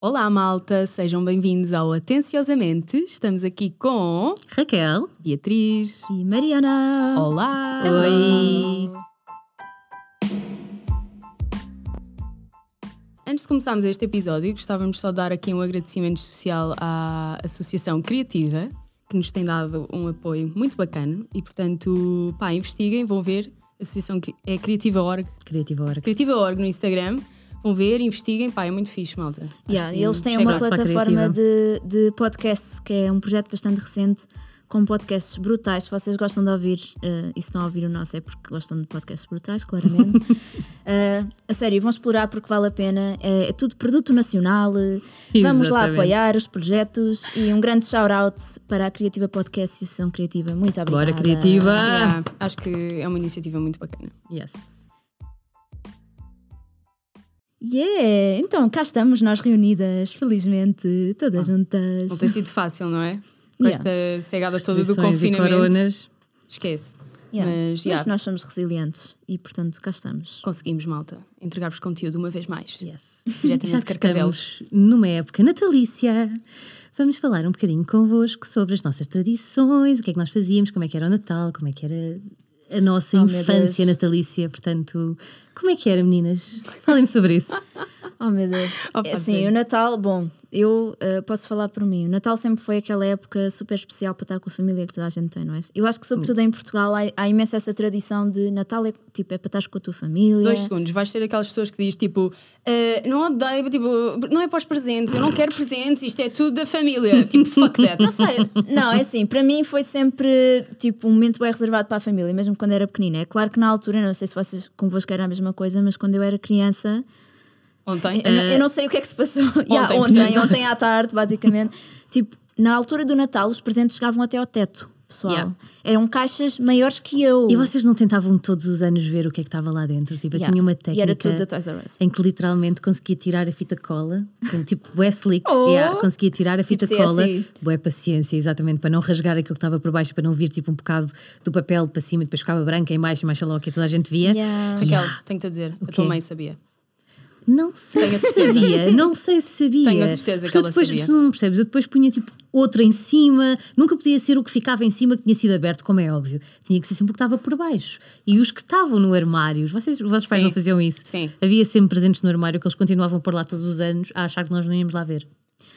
Olá, malta, sejam bem-vindos ao Atenciosamente. Estamos aqui com Raquel. Beatriz. E Mariana. Olá! Oi. Antes de começarmos este episódio, gostávamos só de dar aqui um agradecimento especial à Associação Criativa, que nos tem dado um apoio muito bacana e, portanto, pá, investiguem, vão ver. A Associação é Criativa Org, Criativa Hora. Criativa Org no Instagram. Vão ver, investiguem, pá, é muito fixe, malta. Yeah, eles têm uma plataforma de, de podcasts que é um projeto bastante recente com podcasts brutais. Se vocês gostam de ouvir eh, e se não ouvir o nosso é porque gostam de podcasts brutais, claramente. Eh, a sério, vão explorar porque vale a pena. É, é tudo produto nacional. eh, Vamos lá Exatamente. apoiar os projetos e um grande shout-out para a Criativa Podcast e Associação Criativa. Muito obrigada. Bora, Criativa! Yeah, acho que é uma iniciativa muito bacana. Yes. Yeah! Então, cá estamos nós reunidas, felizmente, todas Ah, juntas. Não tem sido fácil, não é? Com Yeah. esta cegada toda do e confinamento. coronas. Esquece. Yeah. Mas, Mas yeah, nós somos resilientes e, portanto, cá estamos. conseguimos, malta, entregar-vos conteúdo uma vez mais. Yes. Já Carcavelos. estamos numa época natalícia, vamos falar um bocadinho convosco sobre as nossas tradições, o que é que nós fazíamos, como é que era o Natal, como é que era a nossa Oh, infância natalícia. Portanto, como é que era, meninas? Falem-me sobre isso. Oh meu Deus. Oh, É assim, ser. o Natal, bom, eu eh, posso falar por mim. O Natal sempre foi aquela época super especial para estar com a família que toda a gente tem, não é? Eu acho que, sobretudo em Portugal, há, há imensa essa tradição de Natal é, tipo, é para estar com a tua família. Dois segundos, vais ser aquelas pessoas que diz tipo, "Ah, não odeio, tipo, não é para os presentes, eu não quero presentes, isto é tudo da família. tipo, fuck that. Não sei, não, é assim, para mim foi sempre tipo um momento bem reservado para a família, mesmo quando era pequenina. É claro que na altura, não sei se vocês convosco era a mesma coisa, mas quando eu era criança, Ontem. Eu, não- eu não sei o que é que se passou. Yeah, Ontem, ontem, exato. ontem à tarde, basicamente. tipo, na altura do Natal, os presentes chegavam até ao teto, pessoal. Yeah. Eram caixas maiores que eu. E vocês não tentavam todos os anos ver o que é que estava lá dentro? Tipo, eu Yeah. tinha uma E técnica. era tudo da Toys R Us. em que literalmente conseguia tirar a fita cola, com, tipo Wesley, Oh! yeah, conseguia tirar a Tipo fita cola, CSI. boa paciência, exatamente, para não rasgar aquilo que estava por baixo, para não vir tipo um bocado do papel para cima, depois ficava branca em baixo e mais lá o que toda a gente via. Yeah. Raquel, tenho-te a dizer, a quê? tua mãe sabia. Não sei se sabia, não sei se sabia. Tenho a certeza que Porque eu ela depois, sabia. Tu não percebes, eu depois punha tipo outra em cima, nunca podia ser o que ficava em cima que tinha sido aberto, como é óbvio. Tinha que ser sempre o que estava por baixo. E os que estavam no armário, vocês, os vossos pais não faziam isso? Sim. Havia sempre presentes no armário que eles continuavam por lá todos os anos a achar que nós não íamos lá ver.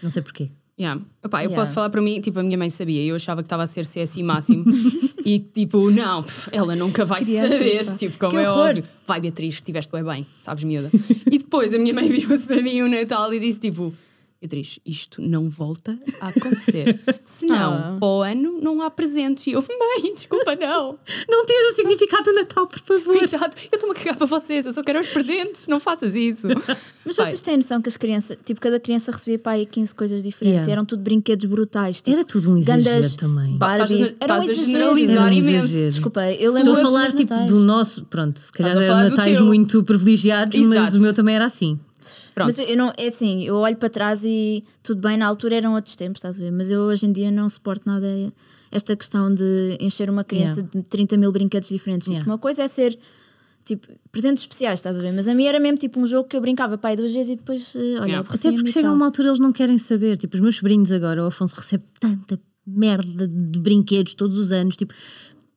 Não sei porquê. Yeah. Epá, eu Yeah. posso falar para mim, tipo, a minha mãe sabia, eu achava que estava a ser CSI máximo e tipo, não, ela nunca vai saber, pá. tipo, como Que é horror. óbvio. Vai Beatriz, estiveste bem bem, sabes miúda. e depois a minha mãe virou-se para mim o Natal e disse tipo, Beatriz, isto não volta a acontecer. Senão, Ah. para o ano não há presentes. E eu, mãe, desculpa, não. Não tens o significado do Natal, por favor. Exato, eu estou-me a cagar para vocês, eu só quero os presentes, não faças isso. Mas Pai. vocês têm noção que as crianças, tipo, cada criança recebia para aí 15 coisas diferentes Yeah. e eram tudo brinquedos brutais. Tipo, Era tudo um exagero Gandas- também. Pá, estás a- Barbies. Um estás a generalizar Era um imenso. Desculpa, eu Estou lembro a falar tipo do nosso, pronto, se calhar eram natais muito privilegiados, mas Exato. o meu também era assim. Pronto. Mas eu não, é assim, eu olho para trás e tudo bem, na altura eram outros tempos, estás a ver? Mas eu hoje em dia não suporto nada esta questão de encher uma criança de 30 mil brinquedos diferentes. Yeah. Uma coisa é ser tipo presentes especiais, estás a ver? Mas a mim era mesmo tipo um jogo que eu brincava pai duas vezes e depois, eh, olha, Yeah. Até porque chega a uma altura eles não querem saber. Tipo, os meus sobrinhos agora, o Afonso recebe tanta merda de brinquedos todos os anos. Tipo,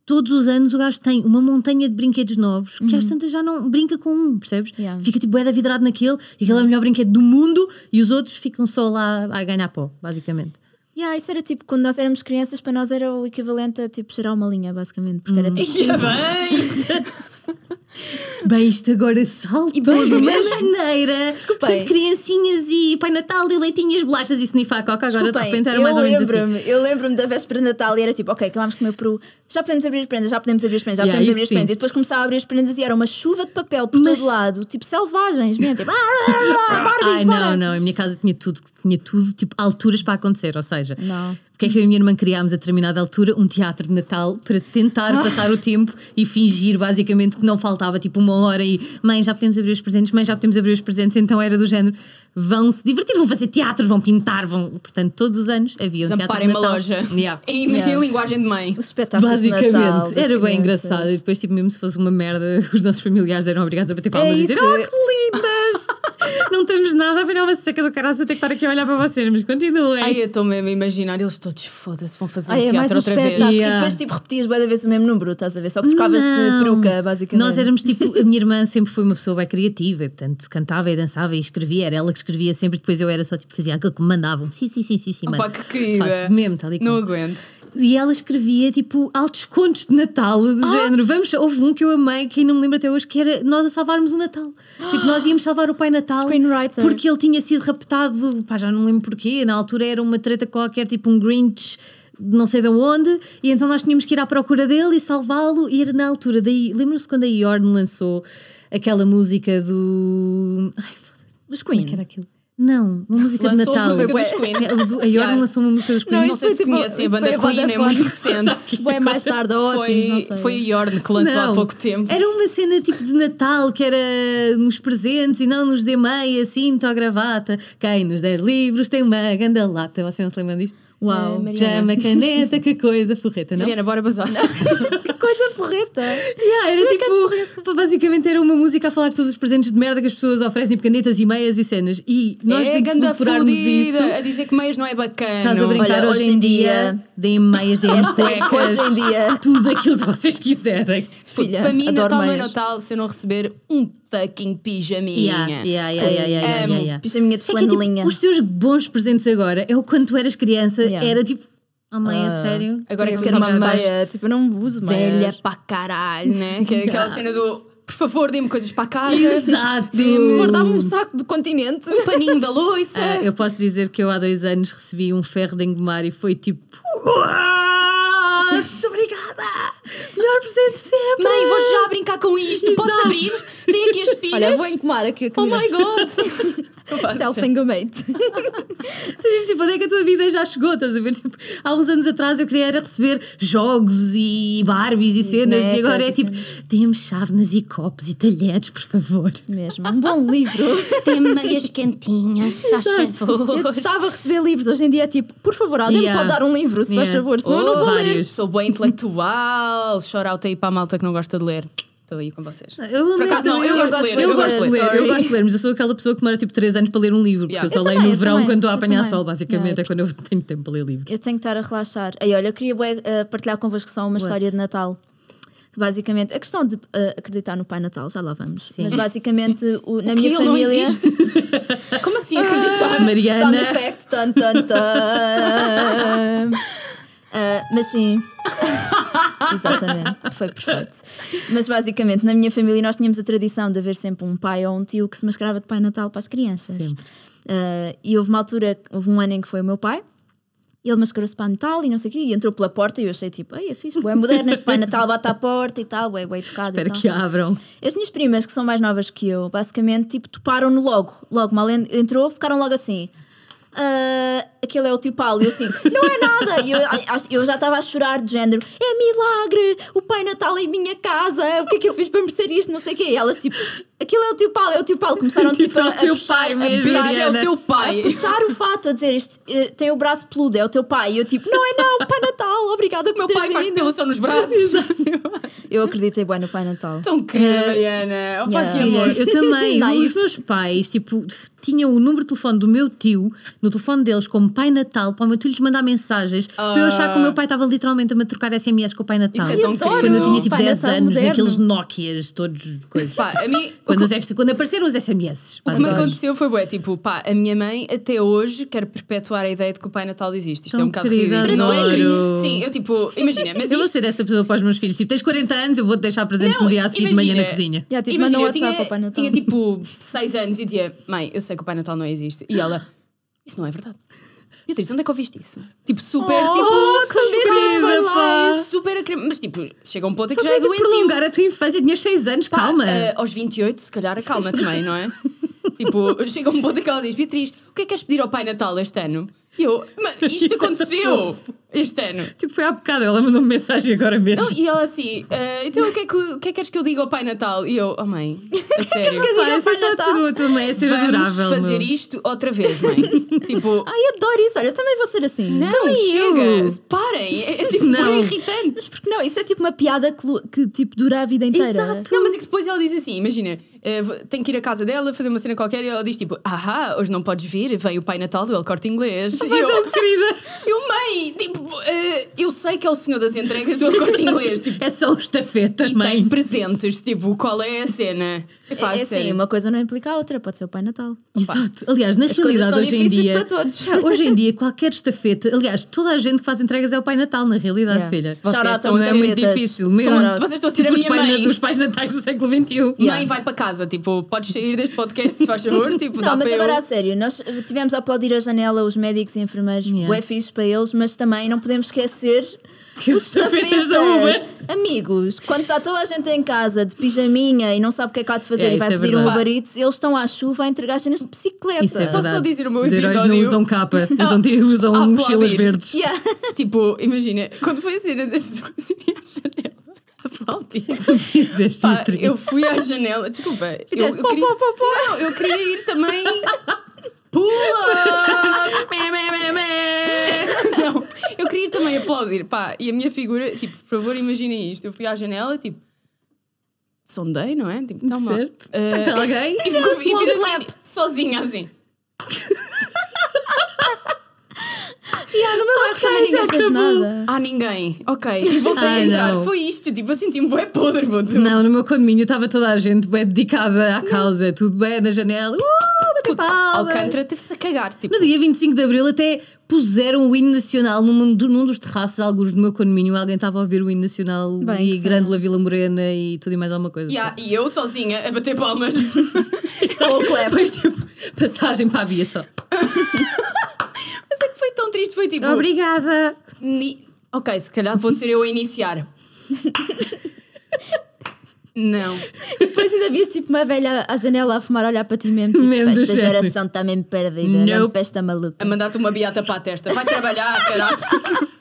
todos os anos o gajo tem uma montanha de brinquedos novos que às tantas já não brinca com um, percebes? Yeah. Fica tipo bué da vidrado naquele e aquele é o melhor brinquedo do mundo e os outros ficam só lá a ganhar pó, basicamente. Yeah, isso era tipo, quando nós éramos crianças, para nós era o equivalente a tipo cheirar uma linha, basicamente, porque era tipo. Ia bem! Bem, isto agora bem, de uma maneira. Desculpem. Portanto, criancinhas e Pai Natal e leitinhas, bolachas e snifar a coca. Agora de repente era mais ou menos assim. eu lembro-me da véspera de Natal e era tipo, ok, acabámos de comer peru, já podemos abrir as prendas, já podemos abrir as prendas, já Yeah, podemos abrir as sim. prendas. E depois começava a abrir as prendas e era uma chuva de papel por Mas- todo lado, tipo selvagens mesmo, tipo, Barbies, Ai, não, não. Em minha casa tinha tudo, tinha tudo, tipo, alturas para acontecer. Ou seja, Não. Porque é que eu e a minha irmã criámos a determinada altura um teatro de Natal para tentar passar o tempo e fingir, basicamente, que não faltava tipo uma hora e mãe, já podemos abrir os presentes, mãe, já podemos abrir os presentes. Então era do género. Vão se divertir, vão fazer teatros, vão pintar, vão. Portanto, todos os anos havia um teatro de Desamparem uma Natal. loja. Yeah. Em, Yeah. em linguagem de mãe. Os espetáculos de Basicamente, Natal era bem crianças. engraçado. E depois, tipo, mesmo se fosse uma merda, os nossos familiares eram obrigados a bater palmas É e dizer: isso. Oh, que lindas! Não estamos nada a ver uma seca do caralho até que estar aqui a olhar para vocês, mas continuem. Ai, eu estou mesmo a imaginar, eles todos, foda-se, vão fazer Ai, um é mais teatro um outra vez. Yeah. E depois, tipo, repetias bué da vez o mesmo número, estás a ver? Só que trocavas de peruca, basicamente. Nós éramos tipo, a minha irmã sempre foi uma pessoa bem criativa, e, portanto cantava e dançava e escrevia, era ela que escrevia sempre, depois eu era só tipo, fazia aquilo que me mandavam. Sim, sim, sim, sim, sim, Opa, mano. que querida. Faço mesmo, tal e Não aguento. E ela escrevia tipo altos contos de Natal, do género. Vamos, houve um que eu amei, que não me lembro até hoje, que era nós a salvarmos o Natal. Tipo, nós íamos salvar o Pai Natal. Screenwriter. Porque ele tinha sido raptado, pá, já não lembro porquê, na altura era uma treta qualquer, tipo um Grinch, não sei de onde, e então nós tínhamos que ir à procura dele e salvá-lo, e era na altura, daí, lembram-se quando a Yorn lançou aquela música do... Ai, Dos como é Queen. que era aquilo? Não, uma música de Lançou Natal. música Foi dos bué- Queen. A Yorn Yeah. lançou uma música dos Queen. Não, Não sei foi se tipo- conhecem a banda foi Queen, é muito recente. Bué mais tarde, ótimos, não sei. Foi, foi a Yorn que lançou há Não. pouco tempo. Era uma cena tipo de Natal que era nos presentes e não nos dê meia, cinto ou gravata. Quem nos der livros tem uma ganda lata. Vocês não se lembram disto? Uau. Ah, Mariana. Chama caneta, que coisa, forreta, não? Mariana, bora bazar. Que coisa porreta. Yeah, era Tu é tipo, basicamente era uma música a falar de todos os presentes de merda que as pessoas oferecem, canetas e meias e cenas. E nós é ganda isso. a dizer que meias não é bacana. Estás a brincar Olha, hoje, hoje em dia, dia- deem meias, deem cuecas, hoje em dia. tudo aquilo que vocês quiserem. Filha, Para mim, Natal não é meias. Natal se eu não receber um fucking pijaminha. Yeah, yeah, yeah, yeah, yeah, yeah, yeah, yeah. Pijaminha de É que, tipo, flanelinha. os teus bons presentes agora é o quando tu eras criança, Yeah. era tipo, oh mãe, a Ah. sério? Agora que Eu tu quero uma meia, tipo, eu não uso velha meias. para caralho, né? Que é aquela cena do por favor, dê-me coisas para casa, Exato! Dê-me- Por dar-me um saco do continente. um paninho da loiça. Ah, eu posso dizer que eu há dois anos recebi um ferro de engomar e foi tipo. "Uau, Muito obrigada! Melhor presente sempre! Mãe, vou já brincar com isto. Posso Exato. abrir? Tem aqui as pilhas. Olha, vou encomar aqui a Oh comida. my god! Self-engomate. Sim, tipo, onde é que a tua vida já chegou? Estás a ver? Tipo, há uns anos atrás eu queria era receber jogos e Barbies e cenas, e agora é e tipo, dê-me chávenas e copos e talheres, por favor. Mesmo. Um bom livro. Tem meias quentinhas, já Eu gostava de receber livros. Hoje em dia é tipo, por favor, alguém Yeah. me pode dar um livro, se faz Yeah. favor, senão eu não Oh, vou ler. vários. Sou bem intelectual. Shout out aí para a malta que não gosta de ler. Estou aí com vocês. Eu, Por acaso não, eu gosto de ler, Eu, gosto de ler, eu gosto de ler, mas eu sou aquela pessoa que demora tipo 3 anos para ler um livro, porque Yeah. eu só Eu leio também, no eu verão também, quando estou a eu apanhar sol, basicamente, Yeah, é quando eu tenho tempo para ler livros. Eu tenho que estar a relaxar. Aí, olha, eu queria eh, partilhar convosco só uma What? história de Natal. Basicamente, a questão de eh, acreditar no Pai Natal, já lá vamos. Sim. Mas basicamente, o- na que minha ele não família. Como assim acreditar? Mariana. Sound effect, tan, tan, tan. Ah, mas sim. Exatamente, foi perfeito. Mas basicamente, na minha família, nós tínhamos a tradição de haver sempre um pai ou um tio que se mascarava de Pai Natal para as crianças. Sempre. Ah, e houve uma altura, houve um ano em que foi o meu pai. Ele mascarou-se para Natal e não sei o quê, e entrou pela porta e eu achei tipo, ai, é fixe, é moderno, este Pai Natal bate à porta e tal, é bem tocado Espero que abram. As minhas primas, que são mais novas que eu, basicamente, tipo, toparam-no logo. Logo, mal en- entrou, ficaram logo assim. "Ah, aquele é o tio Paulo. E eu assim, não é nada. E eu, eu já estava a chorar de género, é milagre, o Pai Natal em minha casa, o que é que eu fiz para merecer isto, não sei o quê. E elas tipo, aquele é o tio Paulo, é o tio Paulo. Começaram Tipo, tipo, é o a, a teu puxar, pai a mesmo, puxar- é o teu pai. a puxar o fato, a dizer isto, eh, tem o braço peludo, é o teu pai. E eu tipo, não é não, Pai Natal, obrigada por Meu pai faz vindo." depilação nos braços. Eu acreditei bem no Pai Natal. Tão querida, É. Mariana. Yeah. Filha, eu também. Os meus pais, tipo, tinham o número de telefone do meu tio no telefone deles como Pai Natal, para o meu tio lhes mandar mensagens, para eu achar que o meu pai estava literalmente a me trocar SMS com o Pai Natal. Isso é tão. Quando eu tinha tipo Pai 10 Natal anos, moderno. naqueles Nokias, todos coisas. Pá, a mim, Quando, os quando apareceram os SMS. O que me aconteceu foi, bué, tipo, pá, a minha mãe até hoje quer perpetuar a ideia de que o Pai Natal existe. Isto Tão é um bocado ridículo. Não é querido? Sim, eu tipo, imagina, mas Eu vou ser essa pessoa para os meus filhos. Tipo, tens 40 anos, eu vou-te deixar presentes no dia a seguir de manhã na cozinha. Já, tipo, Imagina, eu tinha, ao Pai Natal. tinha tipo 6 anos e dizia, mãe, eu sei que o Pai Natal não existe. E ela, isso não é verdade. Beatriz, onde é que ouviste isso? Tipo, super, Oh, tipo, que querida, foi lá, pá. super Mas tipo, chega um ponto em Só que já é doentio. prolongar a tua infância, tinhas 6 anos, Pá, calma. eh, aos 28, se calhar, calma também, não é? tipo, chega um ponto em que ela diz: Beatriz, o que é que queres pedir ao Pai Natal este ano? E eu, "Mas isto aconteceu! Este ano. Tipo, foi há bocado, ela mandou-me mensagem agora mesmo. Não, e ela assim, "Ah, então o que, é que, o que é que queres que eu diga ao Pai Natal? E eu, oh mãe, a sério. eu diga ao Pai é Natal? tua, mãe é Vamos adorável. fazer isto outra vez, mãe. tipo, Ai, adoro isso. Olha, eu também vou ser assim. não, também chega, eu. parem. É, é tipo, Não. não. irritante. Porque não, isso é tipo uma piada que, que, tipo dura a vida inteira. Exato. Não, mas é que depois ela diz assim: imagina, vou- tenho que ir à casa dela fazer uma cena qualquer e ela diz tipo: ahá, hoje não podes vir, vem o Pai Natal do El Corte Inglês. E eu, querida. eu, mãe, tipo, eh, eu sei que é o senhor das entregas do Corte Inglês, tipo, É só o estafeta, e mãe. tem presentes, tipo, qual é a cena? É, Epá, é assim, uma coisa não implica a outra. Pode ser o Pai Natal. Exato. Aliás, na As realidade, são hoje em difíceis dia. para todos. Hoje em dia, qualquer estafeta, aliás, toda a gente que faz entregas é o Pai Natal, na realidade, Yeah. filha. Out estão Não é muito difícil mesmo. Vocês estão a ser Tipo a os minha pais, mãe. dos pais natais do século XXI. Yeah. Mãe, vai para casa, tipo, podes sair deste podcast se faz favor, tipo, dá Não, mas para agora eu... a sério, nós tivemos a aplaudir a janela os médicos e enfermeiros, Yeah. bué fixe para eles, mas também não podemos esquecer Que os estafetas da Uber. Amigos, quando está toda a gente em casa de pijaminha e não sabe o que é que há de fazer É, e vai é pedir um verdade. Uber Eats, eles estão à chuva a entregar cenas de bicicleta. Isso é Posso só dizer o meu Os heróis não usam capa, usam, usam Ah, mochilas verdes. Yeah. Tipo, imagina, quando foi a cena das pessoas irem à janela aplaudir. Pá, eu fui à janela, desculpa, eu, eu queria. Não, eu queria ir também. Pula! Mé, mé, mé, mé. Não, eu queria também aplaudir, pá, e a minha figura, tipo, por favor, imaginem isto. Eu fui à janela, tipo, sondei, não é? Tipo, mal. Certo? Eh, Está alguém? E fico- e fiz assim, sozinha, assim. Yeah, no meu bairro também já ninguém fez acabou. nada. Ah, ninguém. Ok. E voltei Ai, a entrar. não. Foi isto. Tipo, eu senti-me bué podre, puto. Não, no meu condomínio estava toda a gente bem dedicada à causa, tudo bem na janela. Uh, Puto, palmas. Alcântara teve-se a cagar. Tipo, No dia 25 de Abril até puseram o hino nacional num, num dos terraços, alguns do meu condomínio. Alguém estava a ouvir o hino nacional Bem, e Grândola Vila Morena e tudo e mais alguma coisa. yeah, e eu sozinha a bater palmas. Slow clap. Depois, tipo, passagem para a Bia só. Mas é que foi tão triste. Foi tipo. Obrigada. ni- Ok, se calhar vou ser eu a iniciar. Não. E depois ainda vias tipo uma velha à janela a fumar, a olhar para ti mesmo. Tipo, Mesmo esta género. geração está mesmo perdida. Nope. Não pesta maluca. A mandar-te uma beata para a testa. Vai trabalhar, caralho.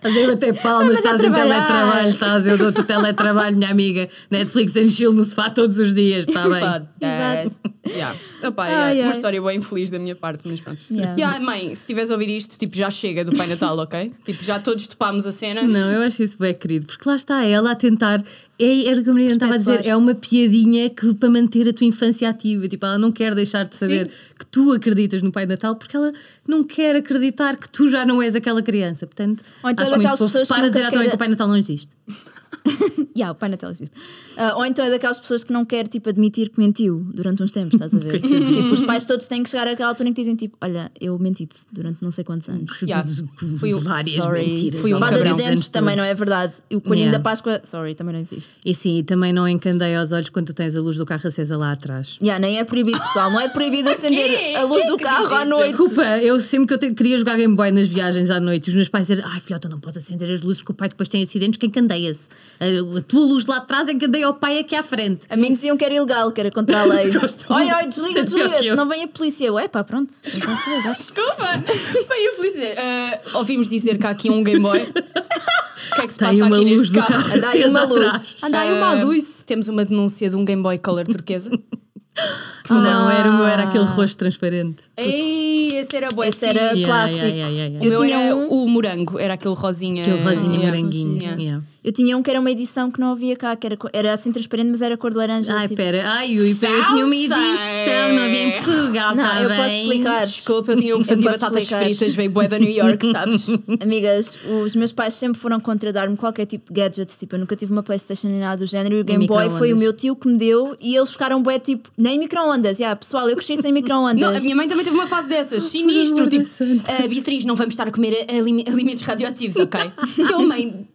Fazer bater palmas, mas estás em teletrabalho, estás, eu dou-te o teletrabalho, minha amiga. Netflix and chill no sofá todos os dias, está bem. That's- Yeah. Opa, yeah, Ai, Uma ai. história bem infeliz da minha parte, mas pronto. Yeah. Yeah, mãe, se estiveres a ouvir isto, tipo, já chega do Pai Natal, ok? Tipo, já todos topámos a cena. Não, eu acho isso bem querido, porque lá está ela a tentar. É, era o que a Maria estava a dizer, é uma piadinha que, para manter a tua infância ativa. Tipo, ela não quer deixar de saber Sim. que tu acreditas no Pai Natal porque ela não quer acreditar que tu já não és aquela criança. Portanto, Ou então acho é muito daquelas fofo. para dizer à tua mãe que o Pai Natal não existe. Yeah, o Pai Natal existe. Ah, ou então é daquelas pessoas que não quer tipo, admitir que mentiu durante uns tempos, estás a ver? tipo, os pais todos têm que chegar àquela altura em que dizem tipo, olha, eu menti-te durante não sei quantos anos. Yeah. Foi o- Várias Sorry. mentiras. Foi o dos dos dentes também não é verdade. E o coelhinho Yeah. da Páscoa, sorry, também não existe. E sim, também não encandeia aos olhos quando tu tens a luz do carro acesa lá atrás. Yeah, nem é proibido, pessoal. Não é proibido acender a luz Quem do que carro à noite. Desculpa, eu sempre que eu te- queria jogar Game Boy nas viagens à noite, os meus pais diziam: Ai, filhota, não podes acender as luzes que o pai depois tem acidentes, quem candeia-se? A, a tua luz lá atrás encandeia ao pai aqui à frente. A mim diziam que era ilegal, que era contra a lei. Olha, olha, desliga, É que desliga, eu. senão vem a polícia. Eu, é pá, pronto. Se. Desculpa! Eu feliz dizer. ah, ouvimos dizer que há aqui um Game Boy. O que é que se Tem passa aqui luz neste carro? carro. Anda aí uma luz. atrás. Anda aí uma Ah, luz. Temos uma denúncia de um Game Boy Color turquesa. Não, era o meu, era Ah. aquele rosto transparente. Ei, esse era bué Esse era clássico. Yeah, yeah, yeah, O yeah. Eu meu era um- o morango, era aquele rosinha. Aquele rosinha Yeah. moranguinho. Eu tinha um que era uma edição que não havia cá, que era, era assim transparente, mas era cor de laranja. Ai, tipo- pera, ai, ui, pera, eu tinha uma edição, não havia em Portugal, Não, tá eu bem? posso explicar. Desculpa, eu tinha um que fazia batatas explicar. fritas, veio bué da New York, sabes? Amigas, os meus pais sempre foram contra dar-me qualquer tipo de gadget. Tipo, eu nunca tive uma Playstation nem nada do género. E o Game Boy foi o meu tio que me deu. E eles ficaram bué, tipo, nem micro-ondas. Yeah, pessoal, eu cresci sem micro-ondas. Não, a minha mãe também teve uma fase dessas, sinistro. Tipo. "Ah, Beatriz, não vamos estar a comer alime- alimentos radioativos, ok? E eu, mãe,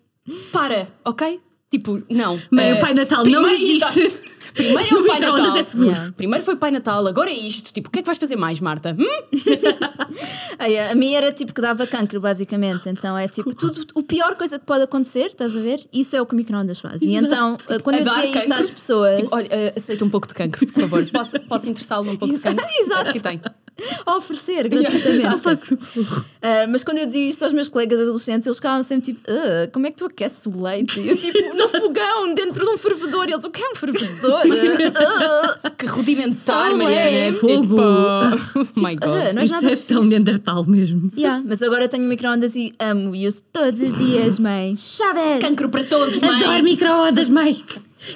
para, ok? Tipo, não. Mãe, Ah, o Pai Natal não existe. Primeiro é o Pai Natal. é seguro. Yeah. Primeiro foi Pai Natal, agora é isto. Tipo, o que é que vais fazer mais, Marta? Hum? A minha era tipo que dava cancro, basicamente. Então é tipo, tudo, o pior coisa que pode acontecer, estás a ver? Isso é o que o micro-ondas faz. E então, quando a eu dizia isto cancro. às pessoas. Tipo, olha, ah, aceita um pouco de cancro, por favor. Posso, posso interessá-lo num pouco de cancro? Exato. Aqui tem. A oferecer gratuitamente. Já faço. Ah, mas quando eu dizia isto aos meus colegas adolescentes, eles ficavam sempre tipo: "Ah, como é que tu aqueces o leite? E eu tipo, no fogão, dentro de um fervedor. E eles, o que é um fervedor? Ah, Que rudimentar, Mariana. é fogo. Tipo, my God. ah, não é Isso nada é tão. Neandertal mesmo. Yeah, mas agora tenho micro-ondas e amo e uso todos os dias, mãe. Chaves! Cancro para todos, mãe. Adoro micro-ondas, mãe.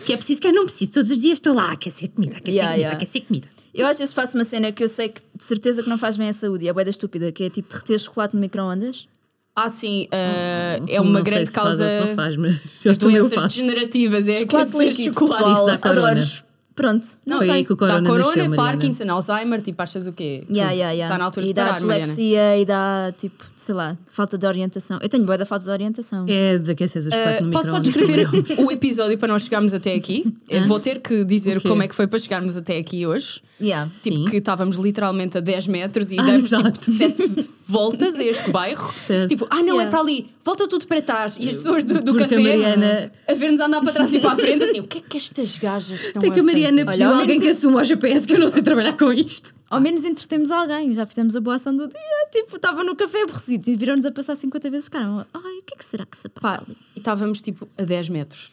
Que é preciso, que eu não preciso. Todos os dias estou lá a aquecer comida, a aquecer Yeah, comida, yeah. aquecer comida. Eu às vezes faço uma cena que eu sei que de certeza que não faz bem à saúde e é bué da estúpida, que é tipo derreter chocolate no micro-ondas. Ah, sim. ah, é uma Não sei grande se faz causa ou se não faz, mas eu doenças degenerativas. É chocolate aquecer chocolate. pessoal. Isso dá corona. Adoro. Pronto, não Foi sei. aí que o corona Dá corona, nasceu. Parkinson, Alzheimer, tipo, achas o quê? Yeah, Tudo. yeah, yeah. Está na altura e de dá parar, Mariana. dislexia e dá, tipo, sei lá, falta de orientação. Eu tenho boa da falta de orientação. É de aquecer o chocolate Uh, no posso só descrever o episódio para nós chegarmos até aqui? Eu Vou ter que dizer O quê? como é que foi para chegarmos até aqui hoje. Yeah. Tipo, Sim. que estávamos literalmente a 10 metros e Ah, damos exato. tipo 7 voltas a este bairro. Certo. Tipo, ah não, é Yeah. para ali, volta tudo para trás. E as pessoas do, do café a Mariana- a ver-nos andar para trás e para a frente, assim, o que é que estas gajas estão Tem que a Mariana fazer? pediu Olha, alguém que menos assuma o GPS que eu não sei trabalhar com isto. Ao menos entretemos alguém, já fizemos a boa ação do dia. Tipo, estava no café aborrecido e viram-nos a passar 50 vezes. Ficaram, ai, o que é que será que se passa Pá, ali? e estávamos tipo a 10 metros.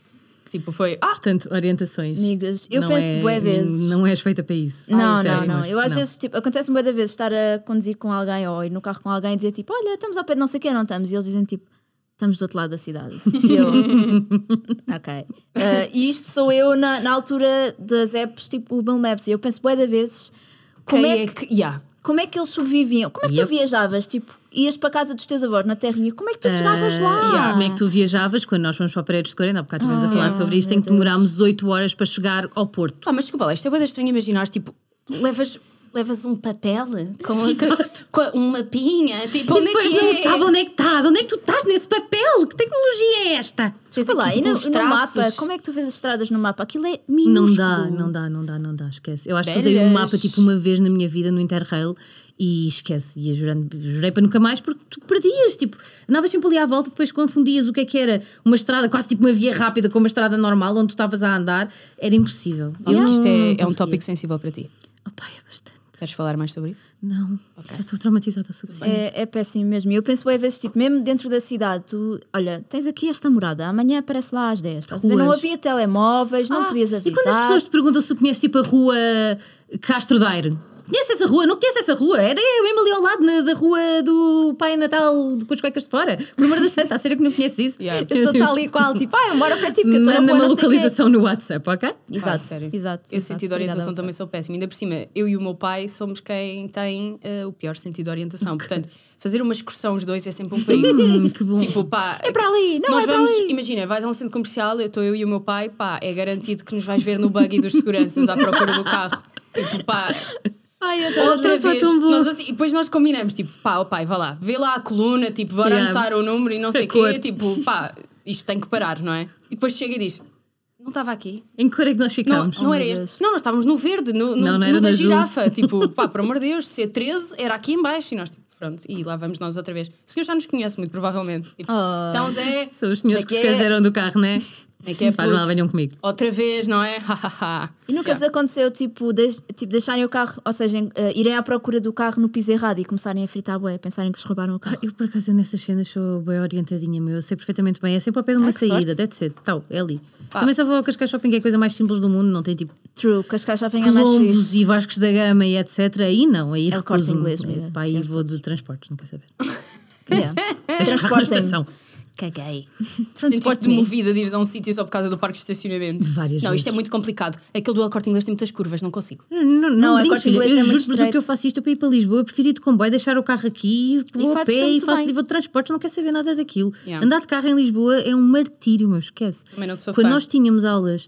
Tipo, foi, ah, Portanto, orientações. Amigas, eu Não penso é- bué vezes. Não és feita para isso. Não, Ai, não, não. Eu às não. vezes, tipo, acontece-me muitas vezes estar a conduzir com alguém ou ir no carro com alguém e dizer tipo, olha, estamos ao pé de não sei o quê, não estamos. E eles dizem tipo, estamos do outro lado da cidade. E eu, ok. Ah, e isto sou eu na, na altura das apps, tipo o Google Maps. E eu penso bué de vezes, como quem é, é que. Yeah. como é que eles sobreviviam? Como é que Yep. tu viajavas? Tipo, ias para a casa dos teus avós na terrinha, como é que tu chegavas Ah, lá? yeah, Como é que tu viajavas quando nós fomos para Paredes de Corenda? Há bocado estivemos a falar Ah, sobre isto, em que demorámos 8 horas para chegar ao Porto. Pá, mas desculpa lá, isto é bem estranho imaginar, tipo, levas, levas um papel com, com um mapinha, tipo, E onde depois é que não é? sabe onde é que estás, onde é que tu estás nesse papel? Que tecnologia é esta? Desculpa lá, e no, no mapa, como é que tu vês as estradas no mapa? Aquilo é Não minúsculo. dá, não dá, não dá, não dá, esquece. Eu acho que usei um mapa tipo uma vez na minha vida no Interrail e esquece, ia jurando, jurei para nunca mais porque tu perdias, tipo, andavas sempre ali à volta, depois confundias o que é que era uma estrada, quase tipo uma via rápida com uma estrada normal onde tu estavas a andar, era impossível. Acho que isto não é, é um tópico sensível para ti. Opa, é bastante. Queres falar mais sobre isso? Não, já estou traumatizada suficiente. É, é péssimo mesmo. E eu penso às vezes, tipo, mesmo dentro da cidade, tu, olha, tens aqui esta morada, amanhã aparece lá às 10. Estás a ver? Não Ruas. havia telemóveis, não Ah, podias E avisar. quando as pessoas te perguntam se tu conheces tipo a rua Castro Daire? Conhece essa rua? Não conhece essa rua? Era eu mesmo ali ao lado na- da rua do Pai Natal de- com as cuecas de fora. Por amor da santa, a sério que não conheces isso? Yeah. Eu sou tal e qual, tipo, ah, eu moro pé, tipo, que eu estou na rua, uma localização no WhatsApp, ok? Exato, Ah, sério. exato. Eu exato. sentido de orientação também sou péssimo. Ainda por cima, eu e o meu pai somos quem tem eh, o pior sentido de orientação. Portanto, fazer uma excursão os dois é sempre um perigo. Hum, que bom. tipo, pá, É para ali, não nós é para vamos, ali. imagina, vais a um centro comercial, eu estou eu e o meu pai, pá, é garantido que nos vais ver no buggy dos seguranças à procura do carro. Tipo, pá, Ai, adoro. outra foi vez. tão bom. Nós assim, e depois nós combinamos, tipo, pá, ó pai, vá lá, vê lá a coluna, tipo, bora Yeah. anotar o número e não sei o quê, tipo, pá, isto tem que parar, não é? E depois chega e diz, não estava aqui. Em que cor é que nós Não, ficámos? não Oh, era este. Deus. Não, nós estávamos no verde, no, no, Não, não no da girafa. Tipo, pá, por amor de Deus, C13 era aqui em baixo. E nós, tipo, pronto, e lá vamos nós outra vez. O senhor já nos conhece, muito provavelmente. Tipo, Oh. Então, Zé, São os senhores É que se que é- esqueceram do carro, né? é que é Faz mal, venham comigo. Outra vez, não é? E nunca vos aconteceu, tipo, deix- tipo, deixarem o carro, ou seja, eh, irem à procura do carro no piso errado e começarem a fritar bué, pensarem que vos roubaram o carro. Eu, por acaso, eu nessas cenas sou bem orientadinha, meu. Eu sei perfeitamente bem. É sempre ao pé de uma Ah, saída, that's it. Tal, é ali. Pá. Também só vou ao Cascais Shopping, que é a coisa mais simples do mundo. Não tem tipo True, Cascais Shopping é mais fixe. e Vascos da Gama e etc. Aí não, aí É o Corte. Inglês, amiga. Pá, aí Certo. vou de transportes, não quer saber. Yeah. Deixa Caguei. Sentiste-te movida de ires a um sítio só por causa do parque de estacionamento? Várias Não, vezes. isto é muito complicado. Aquele do Corte Inglês tem muitas curvas, não consigo. Não, não, Não, não, brinques, Corte. Inglês Eu é juro muito por tudo que eu faço isto para ir para Lisboa. Eu prefiro ir de comboio, deixar o carro aqui, vou a pé e faço e vou de transportes. Não quero saber nada daquilo. Yeah. Andar de carro em Lisboa é um martírio, meu, esquece. Também não sou Quando fã. nós tínhamos aulas,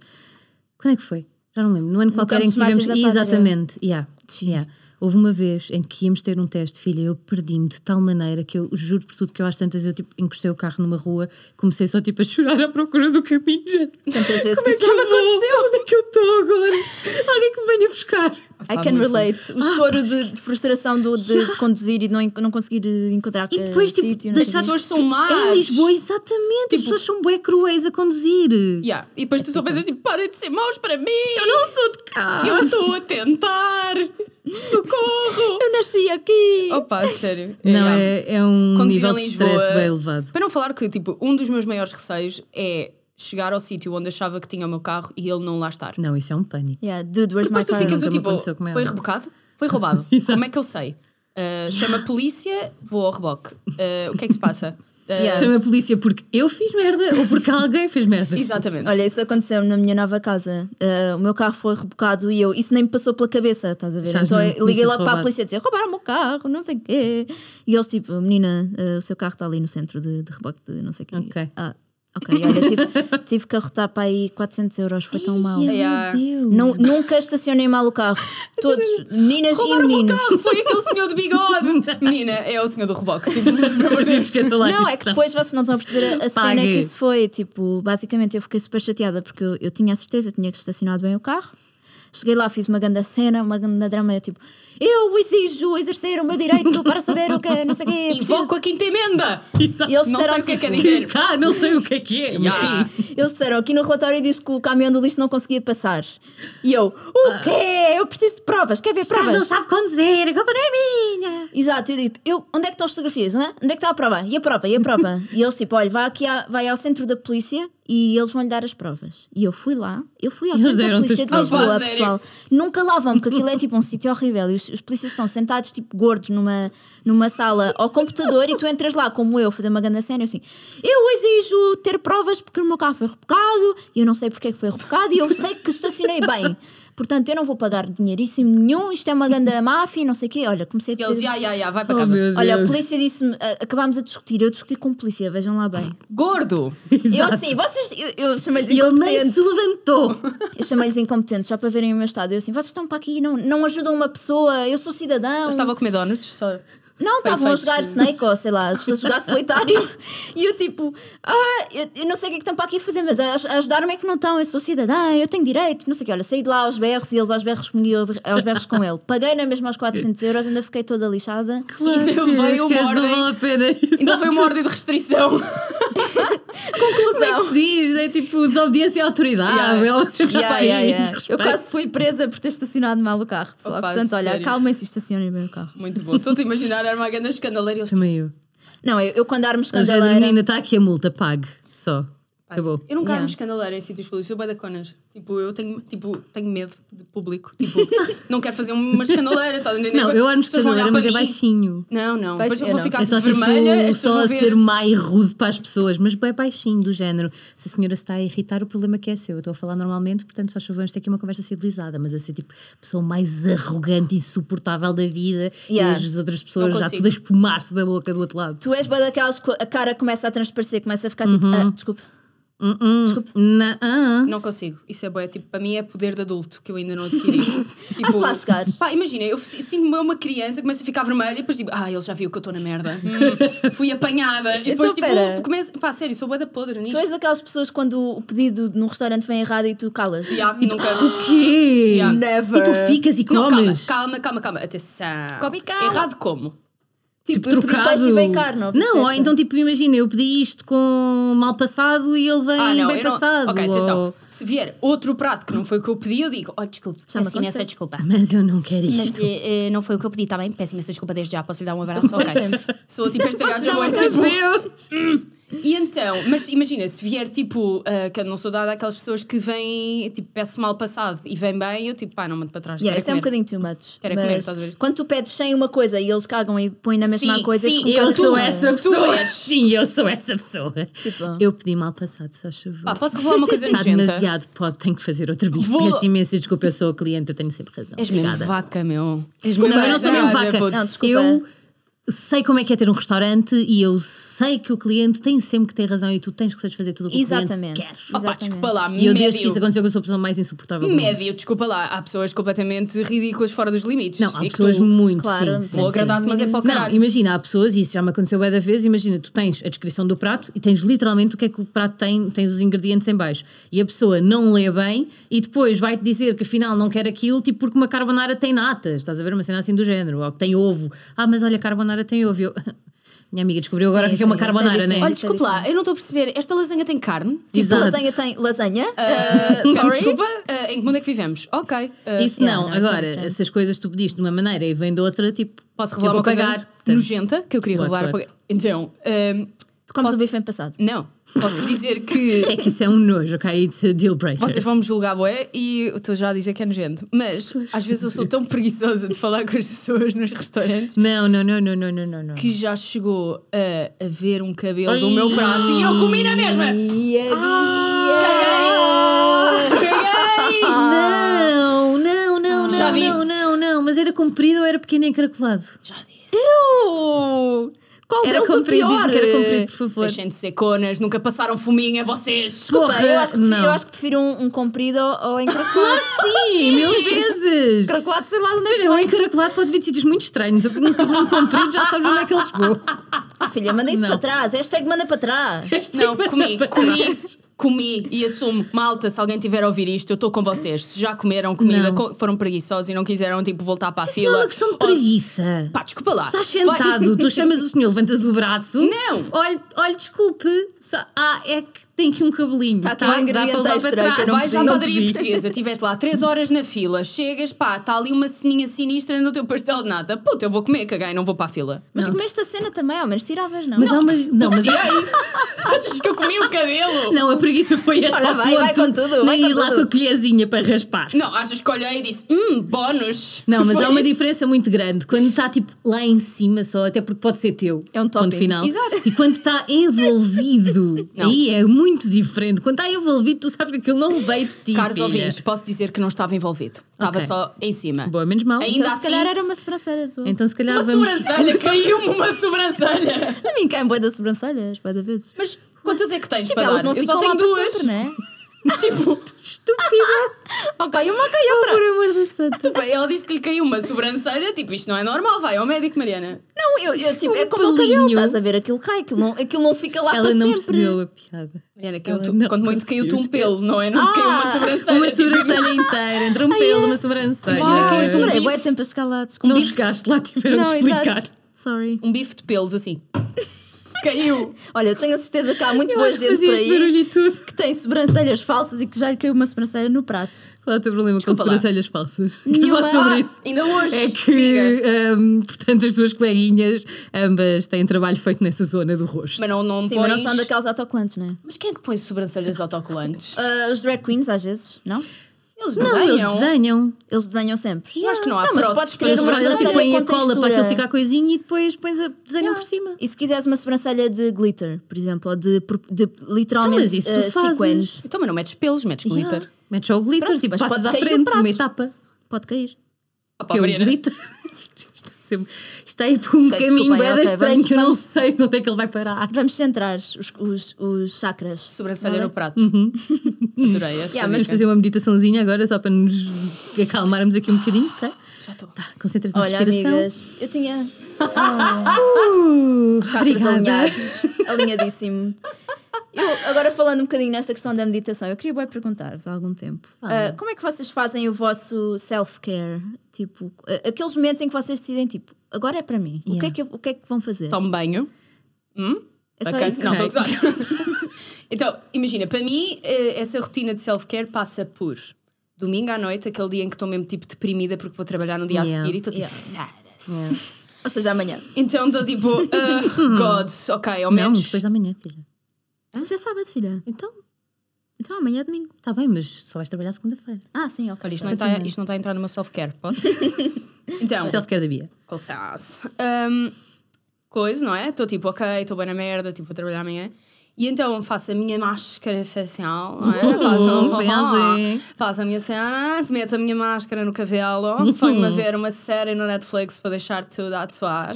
quando é que foi? Já não lembro. No ano No qualquer em que tivemos. Exatamente. Yeah. Yeah. Houve uma vez em que íamos ter um teste, filha, eu perdi-me de tal maneira que eu juro por tudo que eu às tantas eu tipo, encostei o carro numa rua, comecei só tipo a chorar à procura do caminho. Gente. Tantas vezes Como que é isso que eu vou? aconteceu. Onde é que eu estou agora? Alguém que me venha buscar. I can relate. O choro de, de frustração do, de, de conduzir e de não, não conseguir encontrar E depois, eh, tipo, sítio. não sei As pessoas são más. Em Lisboa, exatamente. As Tipo- pessoas são bué cruéis a conduzir. Yeah. E depois tu só pensas tipo, parem de ser maus para mim. Eu não sou de cá. Eu estou a tentar. Socorro. Eu nasci aqui! Opa, sério. Não, Yeah. é, é um Conduzir nível de stress bem elevado. Para não falar que, tipo, um dos meus maiores receios é chegar ao sítio onde achava que tinha o meu carro e ele não lá estar. Não, isso é um pânico. Yeah, dude, where's Depois my tu car? ficas o tipo, foi rebocado? Foi roubado. Como é que eu sei? Uh, chama a polícia, vou ao reboque. Uh, o que é que se passa? Uh, Yeah. Chama a polícia porque eu fiz merda ou porque alguém fez merda. Exatamente. Olha, isso aconteceu na minha nova casa. Uh, o meu carro foi rebocado e eu, isso nem me passou pela cabeça, estás a ver? Então eu liguei logo para a polícia a dizer: roubaram o meu carro, não sei o quê. E eles, tipo, menina, uh, o seu carro está ali no centro de, de reboque de não sei o quê. Ok. Ah, ok, olha, tive, tive que arrotar para aí 400 euros, foi tão mal. Yeah. meu Deus. Não, nunca estacionei mal o carro. Todos, meninas e Roubaram o meu meninos. carro, foi aquele senhor de bigode. Menina, é o senhor do reboque. Tipo, Não, é que depois vocês não estão a perceber a, a cena que isso foi. Tipo, basicamente eu fiquei super chateada porque eu, eu tinha a certeza, tinha que estacionado bem o carro. Cheguei lá, fiz uma grande cena, uma grande drama. Eu, tipo, eu exijo exercer o meu direito para saber o que é, não sei o quê. preciso- Invoco a quinta emenda. Exato. E eles Não disseram, sei o que é que é tipo, dizer. Ah, não sei o que é que é, Yeah. Eles disseram, aqui no relatório diz que o caminhão do lixo não conseguia passar. E eu, o quê? Eu preciso de provas, quer ver Mas não provas? sabe conduzir, a culpa não é minha. Exato, eu digo, eu, onde é que estão as fotografias? hã? Onde é que está a prova? E a prova? E a prova? e eles tipo, olha, vai aqui à- vai ao centro da polícia e eles vão lhe dar as provas. E eu fui lá, eu fui ao Eles centro da polícia de provas. Lisboa, Ah, sério? pessoal. Nunca lá vão, porque aquilo é tipo um sítio horrível e os, os polícias estão sentados tipo gordos numa, numa sala ao computador e tu entras lá como eu, fazer uma grande cena e eu assim, eu exijo ter provas porque o meu carro foi rebocado e eu não sei porque é que foi rebocado e eu sei que estacionei bem. Portanto, eu não vou pagar dinheiríssimo nenhum, isto é uma grande máfia, não sei o quê. Olha, comecei a E eles, ter- ya, ya, ya, vai para Oh, casa. meu Olha, a polícia disse-me, a- acabámos a discutir, eu discuti com a polícia, vejam lá bem. Gordo. Eu Exato. assim, vocês, eu, eu chamei-lhes E ele nem incompetentes. se levantou. Eu chamei-lhes incompetentes, só para verem o meu estado. Eu assim, vocês estão para aqui, não, não ajudam uma pessoa, eu sou cidadão. Eu estava a comer donuts, só. Não, estavam a jogar Snake ou sei lá, a jogar solitário. E eu tipo, ah, eu, eu não sei o que é que estão para aqui a fazer, mas a, a ajudar-me é que não estão, eu sou cidadã, eu tenho direito, não sei o que. Olha, saí de lá aos berros e eles aos berros comigo, aos berros com ele. Paguei na mesma aos 400 euros, ainda fiquei toda lixada. Ainda Deus, levei uma esquece, ordem. Não vale a pena. Ainda foi uma ordem de restrição. Como é que se diz? É tipo desobediência à autoridade. Yeah. É Yeah, yeah, yeah. Eu quase fui presa por ter estacionado mal o carro, pessoal. Opa, Portanto, olha, acalmem-se e estacionem bem o carro. Muito bom. Estou-te a imaginar, era uma grande escandaleira. Também eu. Não, eu, eu quando armo A Jada, escandaleira... menina, está aqui a multa, pague. Só. Acabou. Eu nunca Yeah. amo escandaleira em sítios públicos, eu sou da conas. Tipo, eu tenho, tipo, tenho medo de público. Tipo, não quero fazer uma escandaleira, estás a entender? Não, eu amo escandaleira, mas é mim. baixinho. Não, não. Baixo- Depois eu vou não. ficar É só tipo, vermelha, as tipo, só a ser mais rude para as pessoas, mas bem baixinho, do género. Se a senhora se está a irritar, o problema é que é seu. Eu estou a falar normalmente, portanto, só choveu vamos ter aqui uma conversa civilizada, mas a ser tipo pessoa mais arrogante e insuportável da vida Yeah. e as outras pessoas já tudo a espumar-se da boca do outro lado. Tu és boa daquelas que a cara começa a transparecer, começa a ficar tipo, Uhum. ah, desculpa. Hum, hum, na- ah. Não consigo. Isso é bué. Tipo, para mim é poder de adulto que eu ainda não adquiri. tipo, Hás de lá chegar. Pá, imagina, eu sinto-me uma criança, começo a ficar vermelha e depois digo, ah, ele já viu que eu estou na merda. Hum, fui apanhada. E depois, Então, tipo, pera. começo. Pá, sério, sou bué da podre Tu nisto. és daquelas pessoas quando o pedido num restaurante vem errado e tu calas. Yeah, nunca. quê? Yeah. Never. E tu ficas e Não, calma, comes? calma, calma, calma. Atenção. Come e calma. Errado como? Tipo, Tipo, eu pedi peixe e veio carne. ou Não, ou então tipo, imagina, eu pedi isto com mal passado e ele vem Ah, não, bem eu não. passado. Ok, atenção. ou- Se vier outro prato que não foi o que eu pedi, eu digo, olha, desculpe, peço imensa aconteceu. desculpa. Mas eu não quero Mas isto. eh, eh, não foi o que eu pedi, está bem? Peço imensa desculpa desde já, posso lhe dar um abraço? Ok. Sou tipo um boa, abraço? tipo... Deus! E então, mas imagina, se vier tipo, ah, que eu não sou dada àquelas pessoas que vêm, tipo, peço mal passado e vem bem, eu tipo, pá, não mando para trás. Yeah, isso é um comer. bocadinho too much. Quero mas comer, estás a ver? Quando tu pedes sem uma coisa e eles cagam e põem na mesma Sim, coisa, sim, Eu sou assim, essa pessoa. és. Sim, eu sou essa pessoa. Tipo, Eu pedi mal passado, só choveu. Pá, posso revelar uma coisa Está nojenta? demasiado, pode, tenho que fazer outro bife. Vou- Peço imensa desculpa, eu sou a cliente, eu tenho sempre razão. És mesmo Obrigada. vaca, meu. És Não, eu não sou mesmo vaca. Não, desculpa. Eu sei como é que é ter um restaurante e eu sei que o cliente tem sempre que ter razão e tu tens que satisfazer tudo o que o Exatamente. cliente quer. Opa, Exatamente. desculpa lá, E eu desde que médio. isso aconteceu, eu sou a pessoa mais insuportável. Médio, desculpa lá. Há pessoas completamente ridículas fora dos limites. Não, há E que pessoas tu- muito, Claro, sim, Vou agradar-te, mas é para o Não, caralho. imagina, há pessoas, e isso já me aconteceu bué da vez, imagina, tu tens a descrição do prato e tens literalmente o que é que o prato tem, tens os ingredientes em baixo. E a pessoa não lê bem e depois vai-te dizer que afinal não quer aquilo, tipo porque uma carbonara tem natas, estás a ver uma cena assim do género, ou que tem ovo. Ah, mas olha, a carbonara tem ovo. Eu- Minha amiga descobriu agora Sim, o que é uma sim, isso é carbonara, né? Olha, é desculpa lá, eu não estou a perceber. Esta lasanha tem carne? Tipo, Exato. lasanha tem lasanha? Uh, sorry? Desculpa, ah, em que mundo é que vivemos? Ok. ah, Isso Yeah, não, não, é agora, diferente. essas coisas tu pediste de uma maneira e vem de outra, tipo, posso eu revelar uma coisa pagar. Nojenta que eu queria revelar? Então, ah, Tu comes Posso- o bife em passado. não. Posso dizer que É que isso é um nojo, ok? It's a deal breaker. Vocês vão me julgar, bué, e eu estou já a dizer que é nojento. Mas, às vezes eu sou tão preguiçosa de falar com as pessoas nos restaurantes Não, não, não, não, não, não, não, não. que já chegou a, a ver um cabelo do meu prato e eu comi na mesma. Dia, Caguei! Não, não, não, Já não, disse. não, não, não, mas era comprido ou era pequeno e encaracolado? Já disse. Uh, Qual Era comprido, pior? que era comprido, por favor. Deixem de ser conas, nunca passaram fominha vocês. Desculpa, Porra, eu acho, que prefiro, eu acho que prefiro um, um comprido ou encaracolado. Sim, mil vezes! Encaracolado, sei lá de onde é que Olha, o vem. encaracolado pode vir de sítios muito estranhos. Eu pergunto um comprido, já sabes onde é que ele chegou. Ah, filha, manda isso Não. para trás. Hashtag manda para trás. Não, comi, comi, comi e assumo. Malta, se alguém tiver a ouvir isto, eu estou com vocês. Se já comeram comida, co- foram preguiçosos e não quiseram, tipo, voltar para a Não é fila. uma questão de ou preguiça. Pá, desculpa lá. Estás Vai- sentado, tu chamas o senhor, levantas o braço. Não! Olha, olha, desculpe. Só- ah, é que tem aqui um cabelinho. Tá tá? ingrediente Dá para levar extra para que trás. não Vais à Não padaria portuguesa, estiveste lá 3 horas na fila, chegas, pá, está ali uma ceninha sinistra no teu pastel de nata. Puta, eu vou comer, caguei, não vou para a fila. Mas Não. comeste a cena também, ao menos tiravas, não? Mas há uma. Não, mas Achas que eu comi o cabelo? Não, a preguiça foi até Olha, ao vai, vai com tudo, vai de ir com lá com a colherzinha para raspar. Não, achas que olhei e disse, hum, bónus. Não, mas há uma diferença muito grande. Quando está tipo lá em cima só, até porque pode ser teu. É um ponto topping. final. Exato. E quando está envolvido, Não. aí é muito diferente. Quando está envolvido, tu sabes que aquilo não veio de ti. Caros filha. ouvintes, posso dizer que não estava envolvido. Estava Ok. só em cima. Boa, menos mal. Ainda Então, assim- se calhar era uma sobrancelha azul. Então se calhar Uma vamos. sobrancelha, caiu-me uma sobrancelha. A mim cai boi das sobrancelhas, boi da vezes. Mas quantas é que tens Tipo, para elas dar? não eu ficam só tenho lá para duas. sempre, né? tipo, Ok, uma cai outra. Por amor do santo. Ela disse que lhe caiu uma sobrancelha, tipo, isto não é normal, vai ao médico, Mariana. Não, eu, eu, tipo, é Um como o cabelo, pelinho. estás a ver? Aquilo cai, aquilo não, aquilo não fica lá Ela para não sempre. percebeu a piada. Mariana, caiu Ela tu, não quando muito caiu-te um pelo, não é? Não te caiu uma Ah, sobrancelha. Uma tipo, sobrancelha inteira, entre um pelo, uma sobrancelha. Imagina eu Demorei bife. Não chegaste lá, tiveram Não, de explicar. Sorry. Um bife de pelos, assim. Caiu. Olha, eu tenho a certeza que há muito Eu boa gente por aí que tem sobrancelhas falsas e que já lhe caiu uma sobrancelha no prato. Qual é o teu problema Desculpa com lá. sobrancelhas falsas? Nenhuma. Sobre Ah, isso? ainda hoje. É que, hum, portanto, as duas coleguinhas, ambas têm trabalho feito nessa zona do rosto. Mas não, não Sim, pões... mas não são daquelas autocolantes, não é? Mas quem é que põe sobrancelhas autocolantes? Ah, os drag queens, às vezes, não? Eles não, desenham. eles desenham. Eles desenham sempre. Eu acho que não há Não, mas prótese podes querer uma Eles, eles sobrancelha põem a cola para aquilo ficar coisinho e depois pões a, desenham Yeah. por cima. E se quiseres uma sobrancelha de glitter, por exemplo, ou de, de literalmente Então, mas isso tu ah, fazes. sequins, Então, mas não metes pelos, metes glitter. Yeah. Metes só o glitter, Pronto, tipo, passas à frente, uma etapa. pode cair. Opa, que é o Mariana. Está aí por um caminho bem ok, estranho que eu não sei de onde é que ele vai parar. Vamos centrar os, os, os chakras. Sobrancelha no prato. Uhum. Adorei esta Yeah, Vamos fazer uma meditaçãozinha agora só para nos acalmarmos aqui um bocadinho, ok? Já estou. Tá, concentra-te na Olha, respiração. amigas, eu tinha ah, Uh, chakras obrigada. alinhados, alinhadíssimo. Eu, agora falando um bocadinho nesta questão da meditação, eu queria perguntar-vos há algum tempo. Ah, como é que vocês fazem o vosso self-care? Tipo, ah, aqueles momentos em que vocês decidem, tipo, agora é para mim. O, que é Yeah. que, eu- o que é que vão fazer? Tomo banho. Hum? é só Ok, isso? Não, estou a Ok. gozar. então, imagina, para mim, eh, essa rotina de self-care passa por domingo à noite, aquele dia em que estou mesmo tipo deprimida porque vou trabalhar no dia a Yeah. seguir e estou tipo. Yeah. Yeah. Ou seja, amanhã. Então estou tipo, ah, God, ok, ao Não, menos. depois da manhã, filha. Ah, já sabes, filha. Então, Então amanhã é domingo. está bem, mas só vais trabalhar segunda-feira. Ah, sim, ok. Olha, isto não, está, isto não está a entrar numa self-care, posso? então, Self-care da Bia. com. Ahm, coisa, não é? Estou tipo, ok, estou bem na merda, tipo, vou trabalhar amanhã. E então faço a minha máscara facial, não é? Uh, faço, um- faço a minha cena, meto a minha máscara no cabelo, ponho-me a ver uma série no Netflix para deixar tudo a atuar.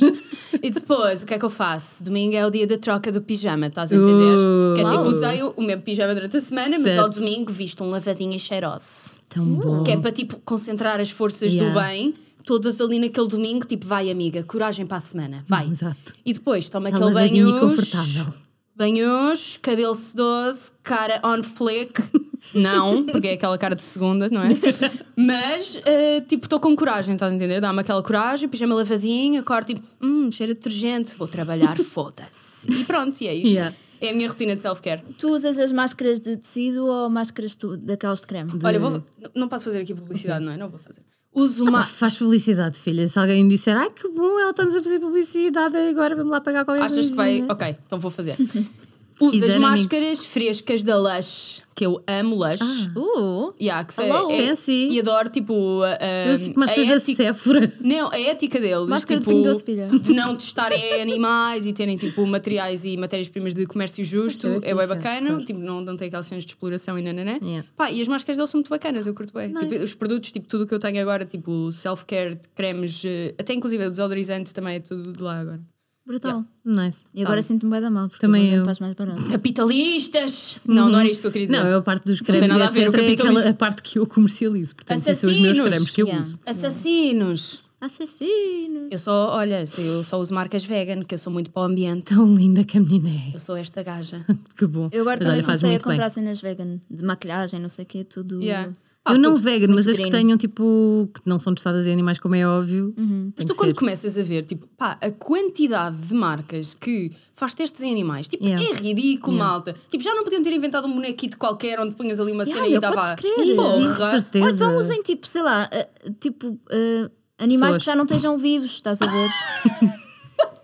e depois, o que é que eu faço? Domingo é o dia da troca do pijama, estás a entender? Uh. que é tipo, usei o, mesmo pijama durante a semana, mas Certo. ao domingo visto um lavadinho e cheiroso. Tão bom. Que é para tipo concentrar as forças do Yeah. bem, todas ali naquele domingo, tipo, vai amiga, coragem para a semana, vai. Exato. E depois toma Está aquele banho. confortável. Banhos, cabelo sedoso, cara on flick. Não, porque é aquela cara de segunda, não é? Mas, eh, tipo, estou com coragem, estás a entender? Dá-me aquela coragem, pijama lavadinho, acordo tipo, hum, cheira de detergente, vou trabalhar, foda-se. E pronto, e é isto. Yeah. É a minha rotina de self-care. Tu usas as máscaras de tecido ou máscaras tu, daquelas de creme? De- Olha, vou, não posso fazer aqui publicidade, não é? Não vou fazer. Uso uma. faz publicidade, filha. Se alguém disser, ai que bom, ela está-nos a fazer publicidade agora, vamos lá pagar qualquer Achas que vai. coisinha." Ok, então vou fazer. Uso as máscaras frescas da Lush, que eu amo Lush. Ah. Uh, Yeah, que Hello. é, Fancy. e adoro, tipo, a coisa da ética, Sephora. não, a ética deles, máscara tipo, de de não testarem animais e terem, tipo, materiais e matérias-primas de comércio justo, Ok, é bem bacana, claro. tipo, não, não tem aquelas cenas de exploração e nananã. Yeah. Pá, e as máscaras deles são muito bacanas, eu curto bem. Nice. Tipo, os produtos, tipo, tudo o que eu tenho agora, tipo, self-care, cremes, eh, até inclusive o desodorizante também é tudo de lá agora. Brutal. Nice. E agora sinto-me bem da mal, porque Também eu vou mais barato. Capitalistas! Não, não era isto que eu queria dizer. Não, é a parte dos tem cremes nada a ver, o. É capitalismo. aquela a parte que eu comercializo. Portanto, esses são os meus Assassinos. cremes que eu Yeah. uso. Assassinos! Assassino. Eu só, olha, eu só uso marcas vegan, que eu sou muito para o ambiente. Tão linda que a menina é. Eu sou esta gaja. Que bom. Eu agora Mas também olha, faz comecei a muito bem. comprar cenas vegan, de maquilhagem, não sei o quê, tudo. Yeah. Eu Ah, não puto, vegan, mas as que tenham tipo. que não são testadas em animais, como é óbvio. Uhum. Mas tu quando ser. começas a ver, tipo, pá, a quantidade de marcas que faz testes em animais, tipo, Yeah. é ridículo, Yeah. malta. Tipo, já não podiam ter inventado um bonequito qualquer onde punhas ali uma Yeah, cena e eu estava... Porra. Ou então usem tipo, sei lá, eh, tipo eh, animais que já não estejam vivos, estás a ver?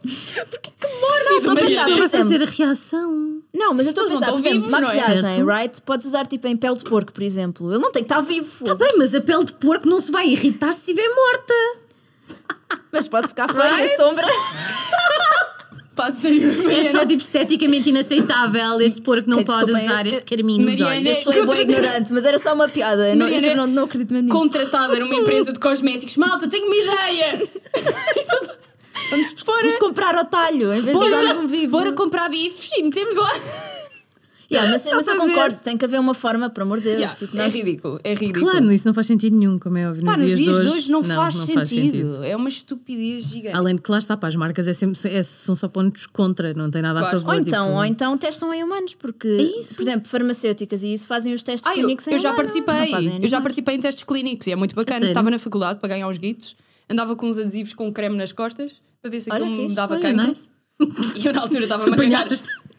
Porque que Não, estou a pensar, Para fazer a reação. Não, mas eu estou a pensar, por exemplo, vivos, é? maquilhagem, Certo. right? Podes usar tipo em pele de porco, por exemplo. Ele não tem que estar vivo. Está Tá bem, mas a pele de porco não se vai irritar se estiver morta. Mas pode ficar feia, a sombra. É só tipo esteticamente inaceitável. Este porco não Ok, pode desculpem, usar eu- este carminho Mariana. Eu sou boa ignorante, mas era só uma piada. Eu Não, Mariana, eu não, não acredito mesmo nisto. contratada numa empresa de cosméticos. Malta, tenho uma ideia! Vamos comprar ao talho, em vez de usarmos um vivo. Bora comprar bifes e metemos lá. Yeah, mas, mas eu concordo, tem que haver uma forma, por amor de Deus. Yeah, tipo, é nós- ridículo, é ridículo. Claro, isso não faz sentido nenhum, como é óbvio. Pá, nos dias de hoje não, faz, não sentido. É uma estupidez gigante. Além de que lá está, para as marcas é sempre, é- são só pontos contra, não tem nada Claro. a favor. Ou então, tipo- ou então testam em humanos, porque, É isso. por exemplo, farmacêuticas e isso fazem os testes Ah, eu, clínicos em eu já humano, não participei. Eu já participei em testes clínicos e é muito bacana. Estava na faculdade para ganhar os guitos, andava com uns adesivos com creme nas costas para ver se aquilo me dava Olha, cancro. nice. E eu na altura estava-me a cagar.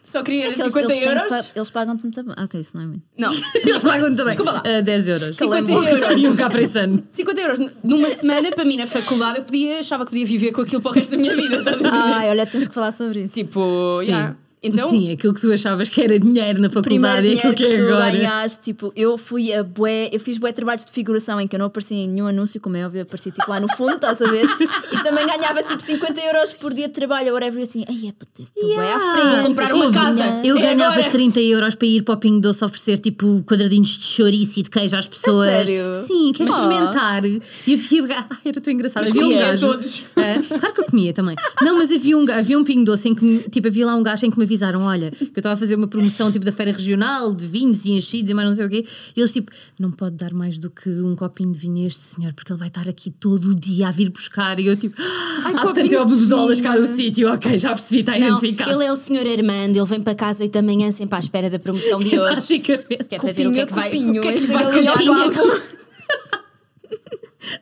Só queria É que eles- 50 eles euros. Eles pagam-te muito bem. Ok, isso não é muito. Não, Eles pagam também. Desculpa lá. Ah, 10 euros. 50 Calamba. euros. E um cá para esse ano. 50 euros numa semana para mim na faculdade eu podia, achava que podia viver com aquilo para o resto da minha vida. Ai, olha, temos que falar sobre isso. Tipo, Sim. yeah. Então. Sim, aquilo que tu achavas que era dinheiro na faculdade e aquilo que, que é tu agora. ganhaste, tipo, eu fui a bué, eu fiz bué trabalhos de figuração em que eu não aparecia em nenhum anúncio, como é óbvio, aparecia tipo lá no fundo, estás a ver? E também ganhava tipo 50 euros por dia de trabalho, ou whatever, e assim, ai, é estou bué à Yeah. frente. Vou comprar uma assim, casa. Eu É ganhava agora. 30 euros para ir para o Pingo Doce oferecer tipo quadradinhos de chouriço e de queijo às pessoas. sério? Sim, queres Mas- experimentar? E havia. Ai, era tão engraçado. Havia um comia gajo. todos. Ah, claro que eu comia também. Não, mas havia um, havia um Pingo Doce em que me- tipo, havia lá um gajo em que me avisaram: olha, que eu estava a fazer uma promoção tipo da feira regional de vinhos e enchidos e mais não sei o quê. E eles tipo: não pode dar mais do que um copinho de vinho a este senhor, porque ele vai estar aqui todo o dia a vir buscar. E eu tipo: Ai, ah, portanto eu de bebedolas cá do sítio. Ok, já percebi, está identificado. ele é o senhor Armando, ele vem para casa 8 da manhã sempre à espera da promoção de hoje. Basicamente. Que é para ver o que é que vai, o que é que vai ali ao calhar palco.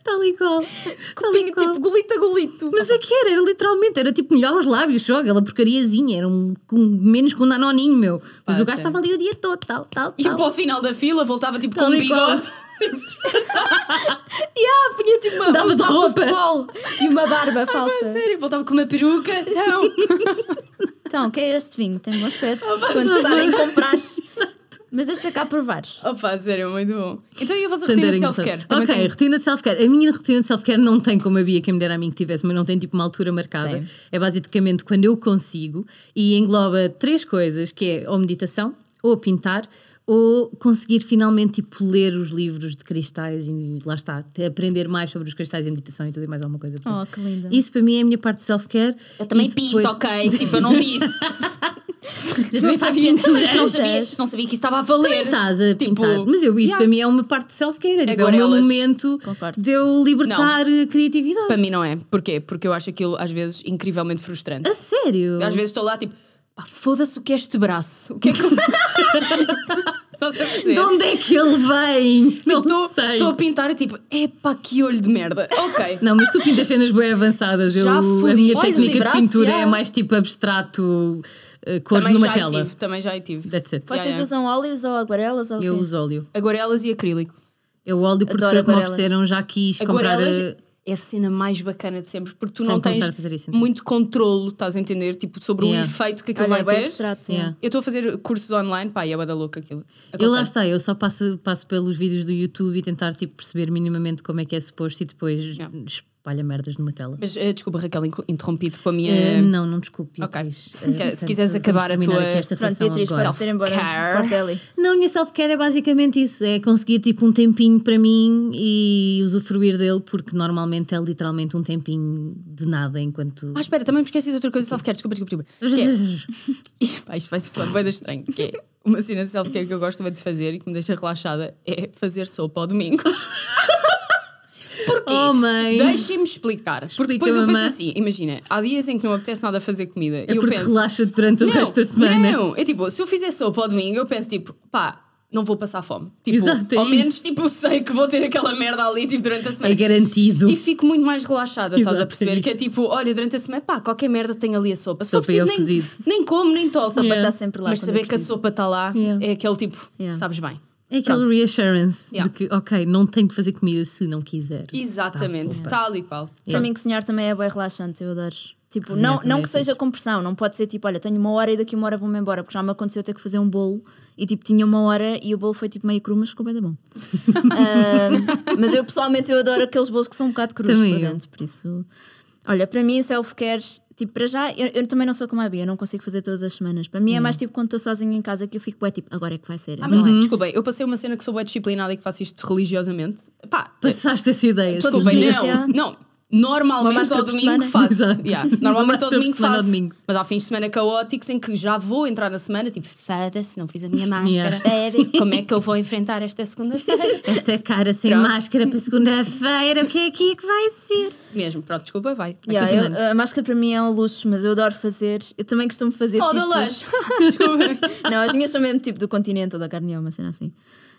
Tal e qual. Tal e Pinho, qual. tipo, golito a golito. Mas é que era, era literalmente, era tipo molhar os lábios, só aquela porcariazinha, era um, com, menos que um danoninho, meu. Mas Pá, o gajo estava ali o dia todo, tal, tal, E tal. para o final da fila voltava tipo com Tal um e qual. bigode. Ah, punha tipo uma, Dava uns de óculos roupa. de sol e uma barba falsa. Sério, voltava com uma peruca. Não. Então, o que é este vinho? Tem bom aspecto. Estou interessada em comprar. Mas deixa cá provar. Opa, sério, muito bom. Então e a vossa rotina de self-care? Ok, tem- rotina de self-care. A minha rotina de self-care não tem como a Bia, quem me dera a mim que tivesse, mas não tem tipo uma altura marcada. Same. É basicamente quando eu consigo e engloba três coisas, que é ou meditação, ou pintar, ou conseguir finalmente tipo, ler os livros de cristais e lá está, aprender mais sobre os cristais e meditação e tudo e mais alguma coisa. Portanto, Oh, que linda. Isso para mim é a minha parte de self-care. Eu também depois- pinto, ok? Tipo, eu não disse. Eu também faço pinturas. não, sabia, não sabia que isso estava a valer. Estás a Tipo, pintar. Mas eu, isto yeah. para mim é uma parte de self-care. É, tipo, é o Agora meu elas- momento Concordo. de eu libertar a criatividade. Para mim não é. Porquê? Porque eu acho aquilo às vezes incrivelmente frustrante. A sério? Às vezes estou lá tipo, pá, foda-se o que é este braço. O que é que eu. Estás a perceber? De onde é que ele vem? Não Estou sei. estou a pintar e tipo, epá, que olho de merda. Ok. Não, mas tu pintas cenas bem avançadas. Eu, Já a minha Olhos técnica de pintura já. é mais tipo abstrato, uh, cores também numa já tela. tive, também já tive. That's it. Vocês Yeah, yeah. usam óleos ou aguarelas ou o Eu quê? uso óleo. Aguarelas e acrílico. Eu óleo porque Adoro foi o que me aguarelas. ofereceram, já quis comprar. Aguarelas uh, é a cena mais bacana de sempre, porque tu não tens isso, então. muito controlo, estás a entender? Tipo, sobre Yeah. o efeito que aquilo Olha, é vai bem ter. abstrato. Yeah. Eu estou a fazer cursos online, pá, e é da louca aquilo. Eu lá está, eu só passo, passo pelos vídeos do YouTube e tentar tipo, perceber minimamente como é que é suposto e depois Yeah. Espalha merdas numa tela. Mas eh, desculpa, Raquel, interrompi-te com a minha. Eh, não, não desculpe. Ok. Beatriz. Quer- se portanto, quiseres acabar a tua- esta Pronto, Beatriz, agora. podes ter embora. Não, a minha self-care é basicamente isso: é conseguir tipo um tempinho para mim e usufruir dele, porque normalmente é literalmente um tempinho de nada enquanto. Ah, espera, também me esqueci de outra coisa de self-care. Desculpa, desculpa, desculpa. Que é- Pá, isto vai soar bem estranho. Que é uma cena de self-care que eu gosto muito de fazer e que me deixa relaxada é fazer sopa ao domingo. Porquê? Oh, mãe! Deixem-me explicar. Porque depois eu penso assim: imagina, há dias em que não apetece nada fazer comida. É e eu porque penso. relaxa durante o não, resto da semana. Não, é tipo, se eu fizer sopa ao domingo, eu penso tipo, pá, não vou passar fome. Tipo, Exato, é ao menos isso. tipo, sei que vou ter aquela merda ali tipo, durante a É semana. garantido. E fico muito mais relaxada, estás a Exato, perceber? é Que é tipo, olha, durante a semana, pá, qualquer merda tem ali a sopa. Se for Sopa e preciso, nem, nem como, nem toco. A sopa Yeah. está sempre lá. Mas saber que a sopa está lá Yeah. é aquele tipo, Yeah. sabes bem. É aquele reassurance Yeah. de que, ok, não tenho que fazer comida se não quiser. Exatamente, sopa. tal e qual. Para Yeah. mim, cozinhar também é bem relaxante, eu adoro. Tipo, Cozinhar não, não é que seja com pressão, não pode ser tipo, olha, tenho uma hora e daqui uma hora vou-me embora, porque já me aconteceu ter que fazer um bolo e tipo, tinha uma hora e o bolo foi tipo meio cru, mas ficou bem da bom. Ah, mas eu pessoalmente eu adoro aqueles bolos que são um bocado crus Também por eu. dentro, por isso. Olha, para mim, self-care, tipo, para já, eu, eu também não sou como a Bia, eu não consigo fazer todas as semanas. Para mim é mais tipo quando estou sozinha em casa que eu fico, é tipo, agora é que vai ser. Ah, mas é? desculpem, eu passei uma cena que sou bem disciplinada e que faço isto religiosamente. Pá, Passaste essa ideia. Sim. os Desculpem, dias, não, não. Normalmente ao domingo faço. Yeah. Normalmente ao domingo faço. domingo. Mas há fins de semana caóticos em que já vou entrar na semana, tipo, foda-se, não fiz a minha máscara. Yeah. Como é que eu vou enfrentar esta segunda-feira? Esta cara sem Pronto. máscara para segunda-feira, o que é aqui que vai ser? Mesmo, pronto, desculpa, vai. Yeah, eu- a máscara para mim é um luxo, mas eu adoro fazer. Eu também costumo fazer. Oh, tipo... da! Desculpa. Não, as minhas são mesmo tipo do continente ou da carne, uma cena assim.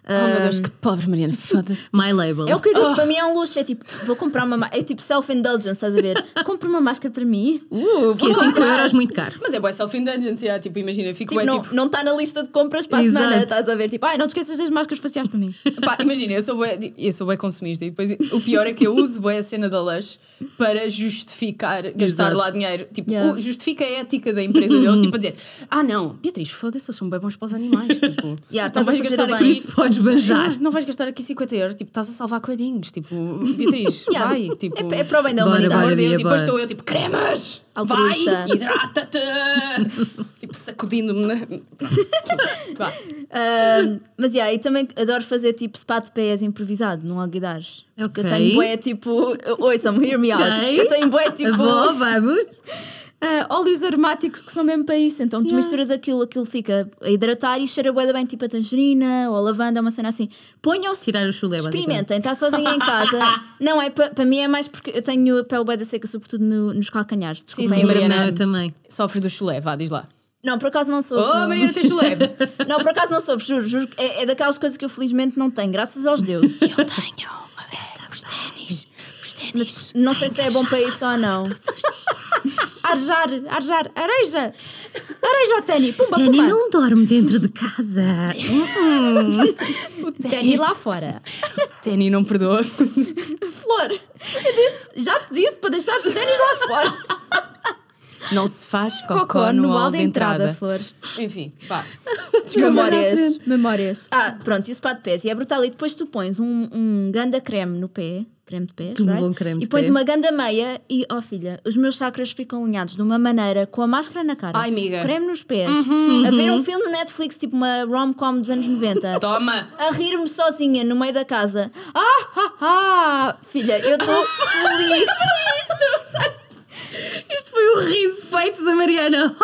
Oh meu Deus, que pobre Mariana, foda-se. My label. É o que eu digo, Oh. para mim é um luxo. É tipo, vou comprar uma. ma- É tipo self-indulgence, estás a ver? Compro uma máscara para mim. Uh, Que é vou 5 comprar. euros muito caro. Mas é boa self-indulgence, yeah, tipo, imagina, fico Tipo, bué, não tipo, não está na lista de compras para a Exato. semana, estás a ver? Tipo, ai, não te esqueças das máscaras faciais para mim. Pá, imagina, eu sou bué, eu sou bué consumista e depois o pior é que eu uso bué a cena da Lush para justificar gastar Exato. lá dinheiro. Tipo, Yeah. o- justifica a ética da empresa deles, tipo a dizer, ah não, Beatriz, foda-se, eles são bem bons para os animais, tipo, Yeah, estás a gastar bem. Aqui... podes banjar. Não vais gastar aqui 50 euros, tipo, estás a salvar coelhinhos, tipo, Beatriz, Yeah. vai, tipo... É, é para o bem da Bora, humanidade. de Bia, Deus, e depois bora. estou eu tipo, cremas! Altruísta. Vai, hidrata-te! tipo, sacudindo-me. vá. Ahm, mas yeah, e também adoro fazer tipo spa de pés improvisado num alguidar. Porque eu tenho bué tipo. Ouçam-me, hear me out. Ok. Eu tenho bué tipo. Vou, vamos. Ah, óleos aromáticos que são mesmo para isso. Então tu Yeah. misturas aquilo, aquilo fica a hidratar e cheira bué bem tipo a tangerina ou a lavanda, uma cena assim. Ponham-se. Tirar o chulé. Experimentem, está sozinha em casa. Não é para mim, é mais porque eu tenho a pele bué da seca, sobretudo no- nos calcanhares. Sim, Desculpem, sim, mas- Mariana. Eu também. Sofres do chulé, vá, diz lá. Não, por acaso não sou. Oh, Mariana, tens chulé! Não, por acaso não sofro, juro, juro. É, é daquelas coisas que eu felizmente não tenho, graças aos deuses. Eu tenho uma beta, os ténis, os ténis. Mas não sei se é bom para isso ou não. Arjar, arjar, areja! Areja ao Tani, pumba, Danny pumba! não dorme dentro de casa. O Tani lá fora. Tênis não perdoa. Flor, eu disse, já te disse para deixar os ténis lá fora. Não se faz cocó, Cocó no, no hall de de entrada, entrada. Flor. Enfim, pá. Memórias, memórias. Ah, pronto, isso para de pés. E é brutal. E depois tu pões um, um ganda creme no pé, creme de pés, Que right? bom creme de e pões pé. uma ganda meia e, oh filha, os meus chakras ficam alinhados de uma maneira, com a máscara na cara, Ai, amiga. creme nos pés, Uhum. a ver um filme no Netflix, tipo uma rom-com dos anos 90. Toma! A rir-me sozinha no meio da casa. Ah, ah, ah! Filha, eu estou feliz. Isto foi o riso feito da Mariana.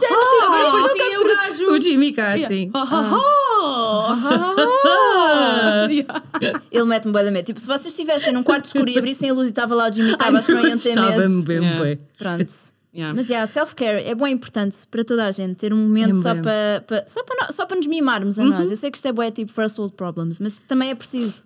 Já agora isto parecia o gajo. O Jimmy Carr, sim. Ah! Ele mete-me bué da medo. Tipo, se vocês estivessem num quarto escuro e abrissem a luz e estava lá o Jimmy Carr, acho que não iam ter Estava-me medo. bem, Yeah. Pronto. Yeah. Mas, yeah, self-care é bem importante para toda a gente. Ter um momento É só bem. para, para- só, para só para nos mimarmos a nós. Eu sei que isto é bué tipo first world problems, mas também é preciso.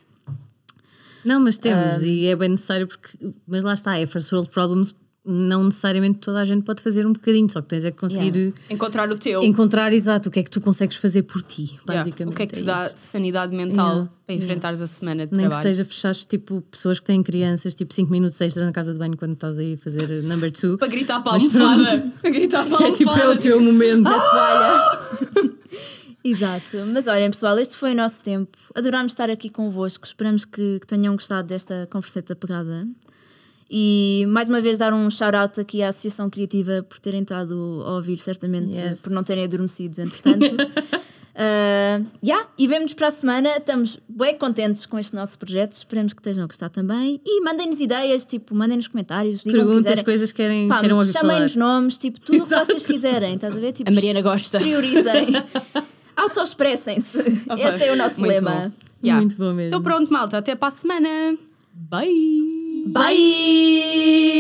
Não, mas temos, Ah. e é bem necessário porque. Mas lá está, é first world problems. Não necessariamente toda a gente pode fazer um bocadinho, só que tens é que conseguir Yeah. Encontrar o teu. encontrar exato o que é que tu consegues fazer por ti, Yeah. basicamente. O que é que te isso. dá sanidade mental Yeah. para enfrentares a semana de Nem que trabalho? seja fechares tipo pessoas que têm crianças, tipo 5 minutos extra na casa de banho quando estás aí a fazer number two. Para gritar para a almofada. Para gritar para a É tipo é o almofada. teu momento. Toalha. Exato. Mas olhem, pessoal, este foi o nosso tempo. Adorámos estar aqui convosco. Esperamos que, que tenham gostado desta converseta pegada. E mais uma vez dar um shout-out aqui à Associação Criativa por terem estado a ouvir, certamente, Yes. por não terem adormecido, entretanto. Uh, yeah, e vemo-nos para a semana. Estamos bem contentes com este nosso projeto. Esperamos que estejam a gostar também. E mandem-nos ideias, tipo, mandem nos comentários, que Perguntas, quiserem. coisas que querem, Pá, queiram ouvir chamem-nos nomes, tipo, tudo o que vocês quiserem, estás a ver? Tipo, A Mariana gosta. exteriorizem, autoexpressem-se. Opa, Esse é o nosso muito lema. bom. Yeah. Muito bom mesmo. Então pronto, malta. Até para a semana. Bye. Bye.